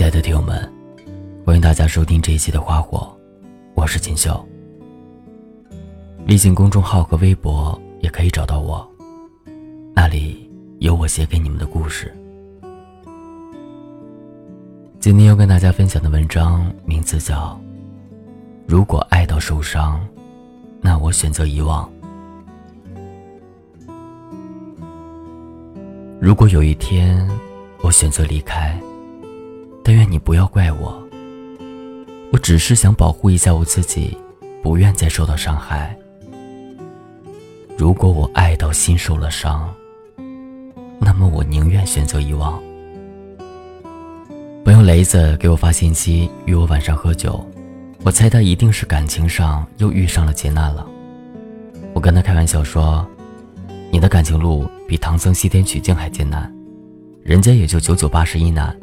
亲爱的听友们，欢迎大家收听这一期的《花火》，我是锦绣。微信公众号和微博也可以找到我，那里有我写给你们的故事。今天要跟大家分享的文章名字叫《如果爱到受伤，那我选择遗忘》。如果有一天我选择离开。但愿你不要怪我，我只是想保护一下我自己，不愿再受到伤害。如果我爱到心受了伤，那么我宁愿选择遗忘。朋友雷子给我发信息，约我晚上喝酒，我猜他一定是感情上又遇上了劫难了。我跟他开玩笑说：“你的感情路比唐僧西天取经还艰难，人家也就九九八十一难。”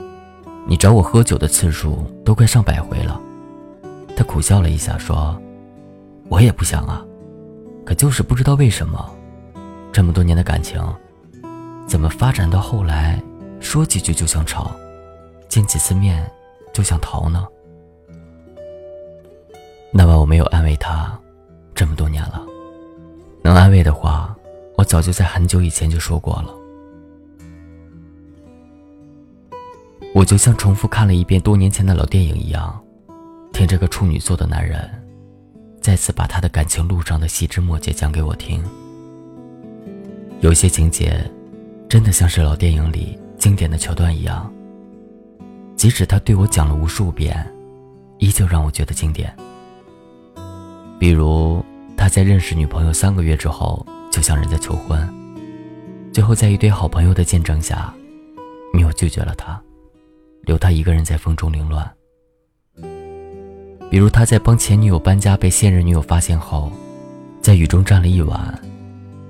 你找我喝酒的次数都快上百回了，他苦笑了一下说：“我也不想啊，可就是不知道为什么，这么多年的感情，怎么发展到后来，说几句就想吵，见几次面就想逃呢？”那晚我没有安慰他，这么多年了，能安慰的话，我早就在很久以前就说过了。我就像重复看了一遍多年前的老电影一样，听这个处女座的男人，再次把他的感情路上的细枝末节讲给我听。有些情节，真的像是老电影里经典的桥段一样。即使他对我讲了无数遍，依旧让我觉得经典。比如他在认识女朋友三个月之后就向人家求婚，最后在一堆好朋友的见证下，女友拒绝了他。留他一个人在风中凌乱。比如他在帮前女友搬家被现任女友发现后，在雨中站了一晚，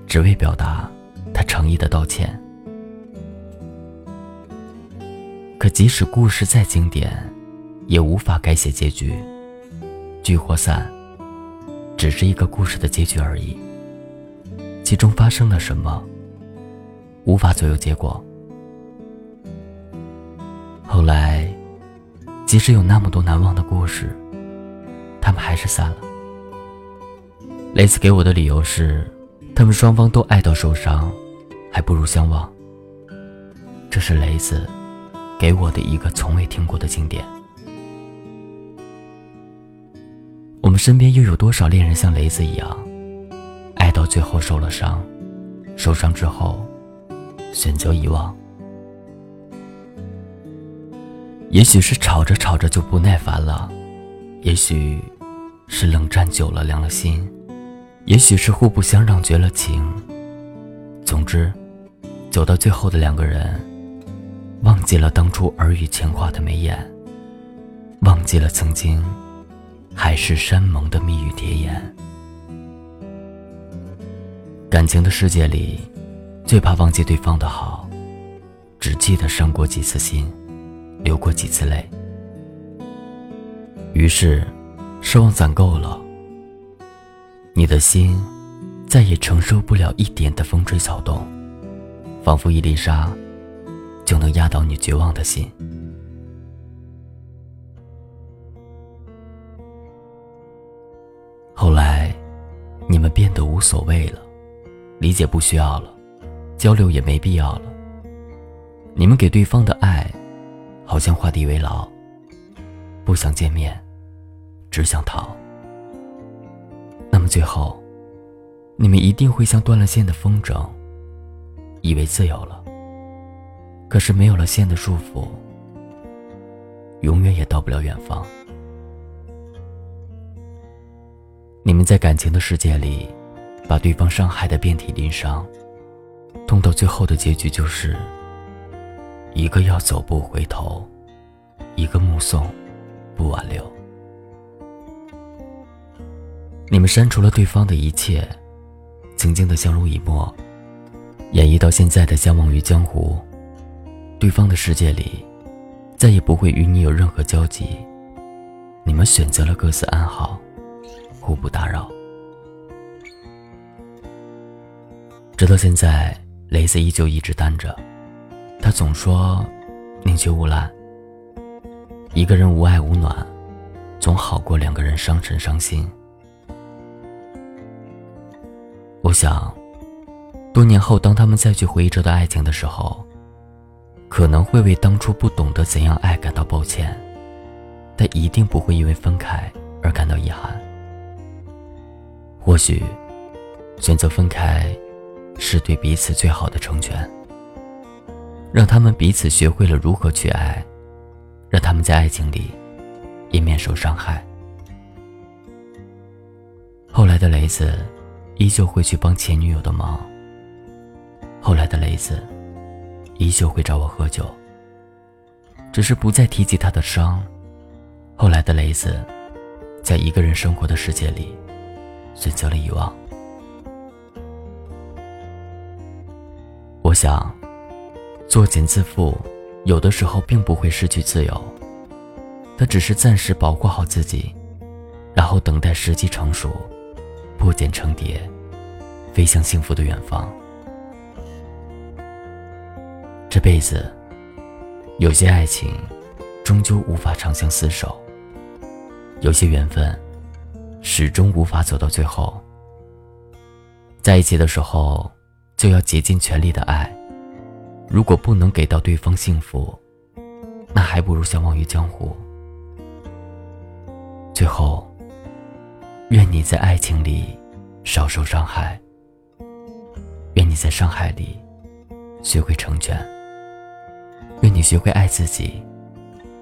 只为表达他诚意的道歉。可即使故事再经典，也无法改写结局。聚或散，只是一个故事的结局而已。其中发生了什么，无法左右结果。后来，即使有那么多难忘的故事，他们还是散了。雷子给我的理由是，他们双方都爱到受伤，还不如相忘。这是雷子给我的一个从未听过的经典。我们身边又有多少恋人像雷子一样，爱到最后受了伤，受伤之后选择遗忘？也许是吵着吵着就不耐烦了，也许是冷战久了凉了心，也许是互不相让绝了情。总之，走到最后的两个人，忘记了当初耳语情话的眉眼，忘记了曾经海誓山盟的蜜语甜言。感情的世界里，最怕忘记对方的好，只记得伤过几次心。流过几次泪，于是失望攒够了，你的心再也承受不了一点的风吹草动，仿佛一粒沙就能压倒你绝望的心。后来，你们变得无所谓了，理解不需要了，交流也没必要了，你们给对方的爱。好像画地为牢，不想见面，只想逃。那么最后，你们一定会像断了线的风筝，以为自由了。可是没有了线的束缚，永远也到不了远方。你们在感情的世界里，把对方伤害的遍体鳞伤，痛到最后的结局就是。一个要走不回头，一个目送不挽留。你们删除了对方的一切，曾经的相濡以沫，演绎到现在的相忘于江湖。对方的世界里，再也不会与你有任何交集。你们选择了各自安好，互不打扰。直到现在，雷子依旧一直单着。他总说宁缺毋滥，一个人无爱无暖，总好过两个人伤神伤心。我想，多年后当他们再去回忆这段爱情的时候，可能会为当初不懂得怎样爱感到抱歉，但一定不会因为分开而感到遗憾。或许，选择分开，是对彼此最好的成全。让他们彼此学会了如何去爱，让他们在爱情里也免受伤害。后来的雷子。依旧会去帮前女友的忙。后来的雷子，依旧会找我喝酒，只是不再提及他的伤。后来的雷子，在一个人生活的世界里，选择了遗忘。我想，作茧自缚，有的时候并不会失去自由，他只是暂时保护好自己，然后等待时机成熟。破茧成蝶，飞向幸福的远方。这辈子，有些爱情终究无法长相厮守，有些缘分始终无法走到最后。在一起的时候，就要竭尽全力的爱。如果不能给到对方幸福，那还不如相忘于江湖。最后。愿你在爱情里少受伤害。愿你在伤害里学会成全。愿你学会爱自己，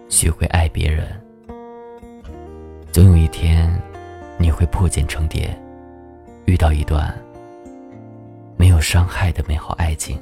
学会爱别人。总有一天，你会破茧成蝶，遇到一段没有伤害的美好爱情。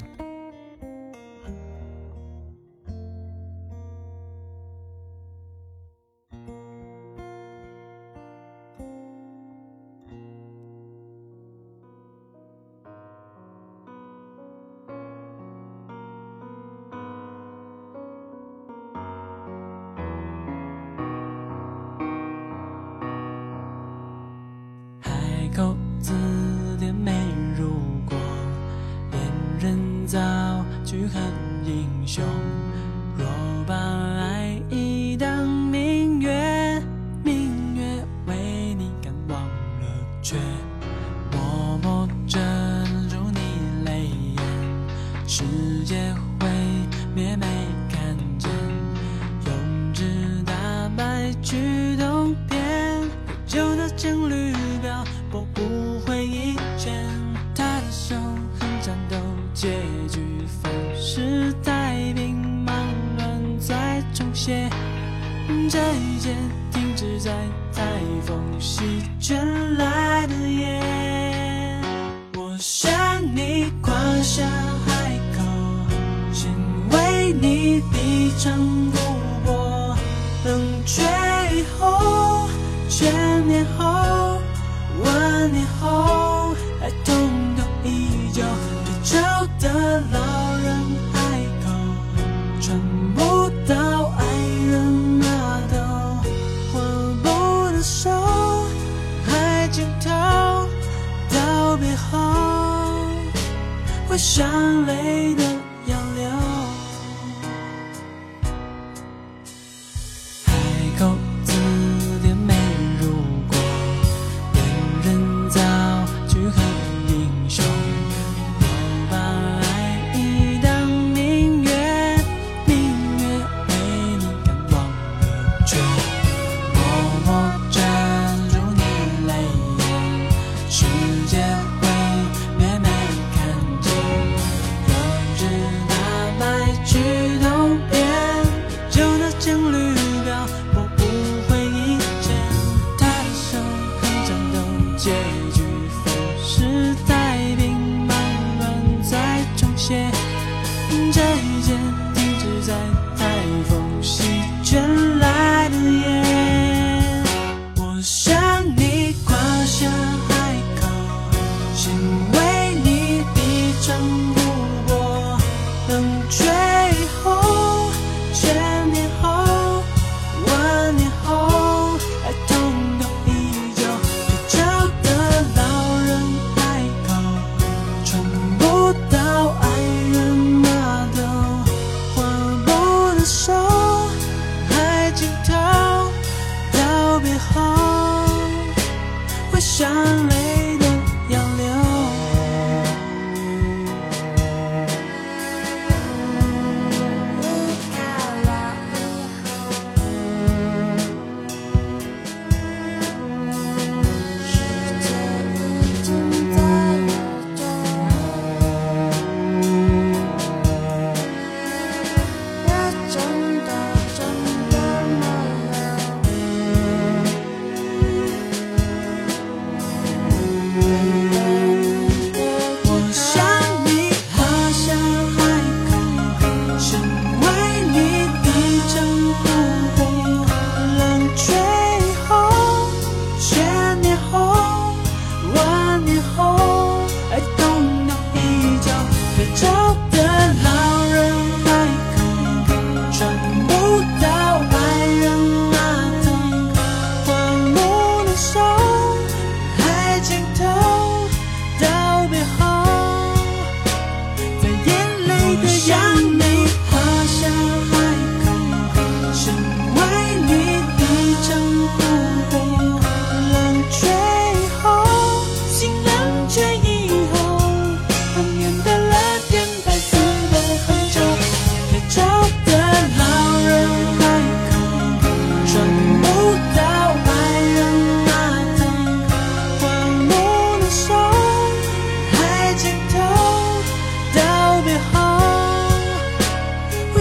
战斗，结局反是太平，忙乱再重写。这一切停止在台风席卷来的夜。我向你跨下海口，心为你低唱不过，冷却以后，千年后。万年后，老人海口，传不到爱人那头。换不能手，还尽头，道别后，会伤泪的要流。些，再见，停止在台风。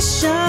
想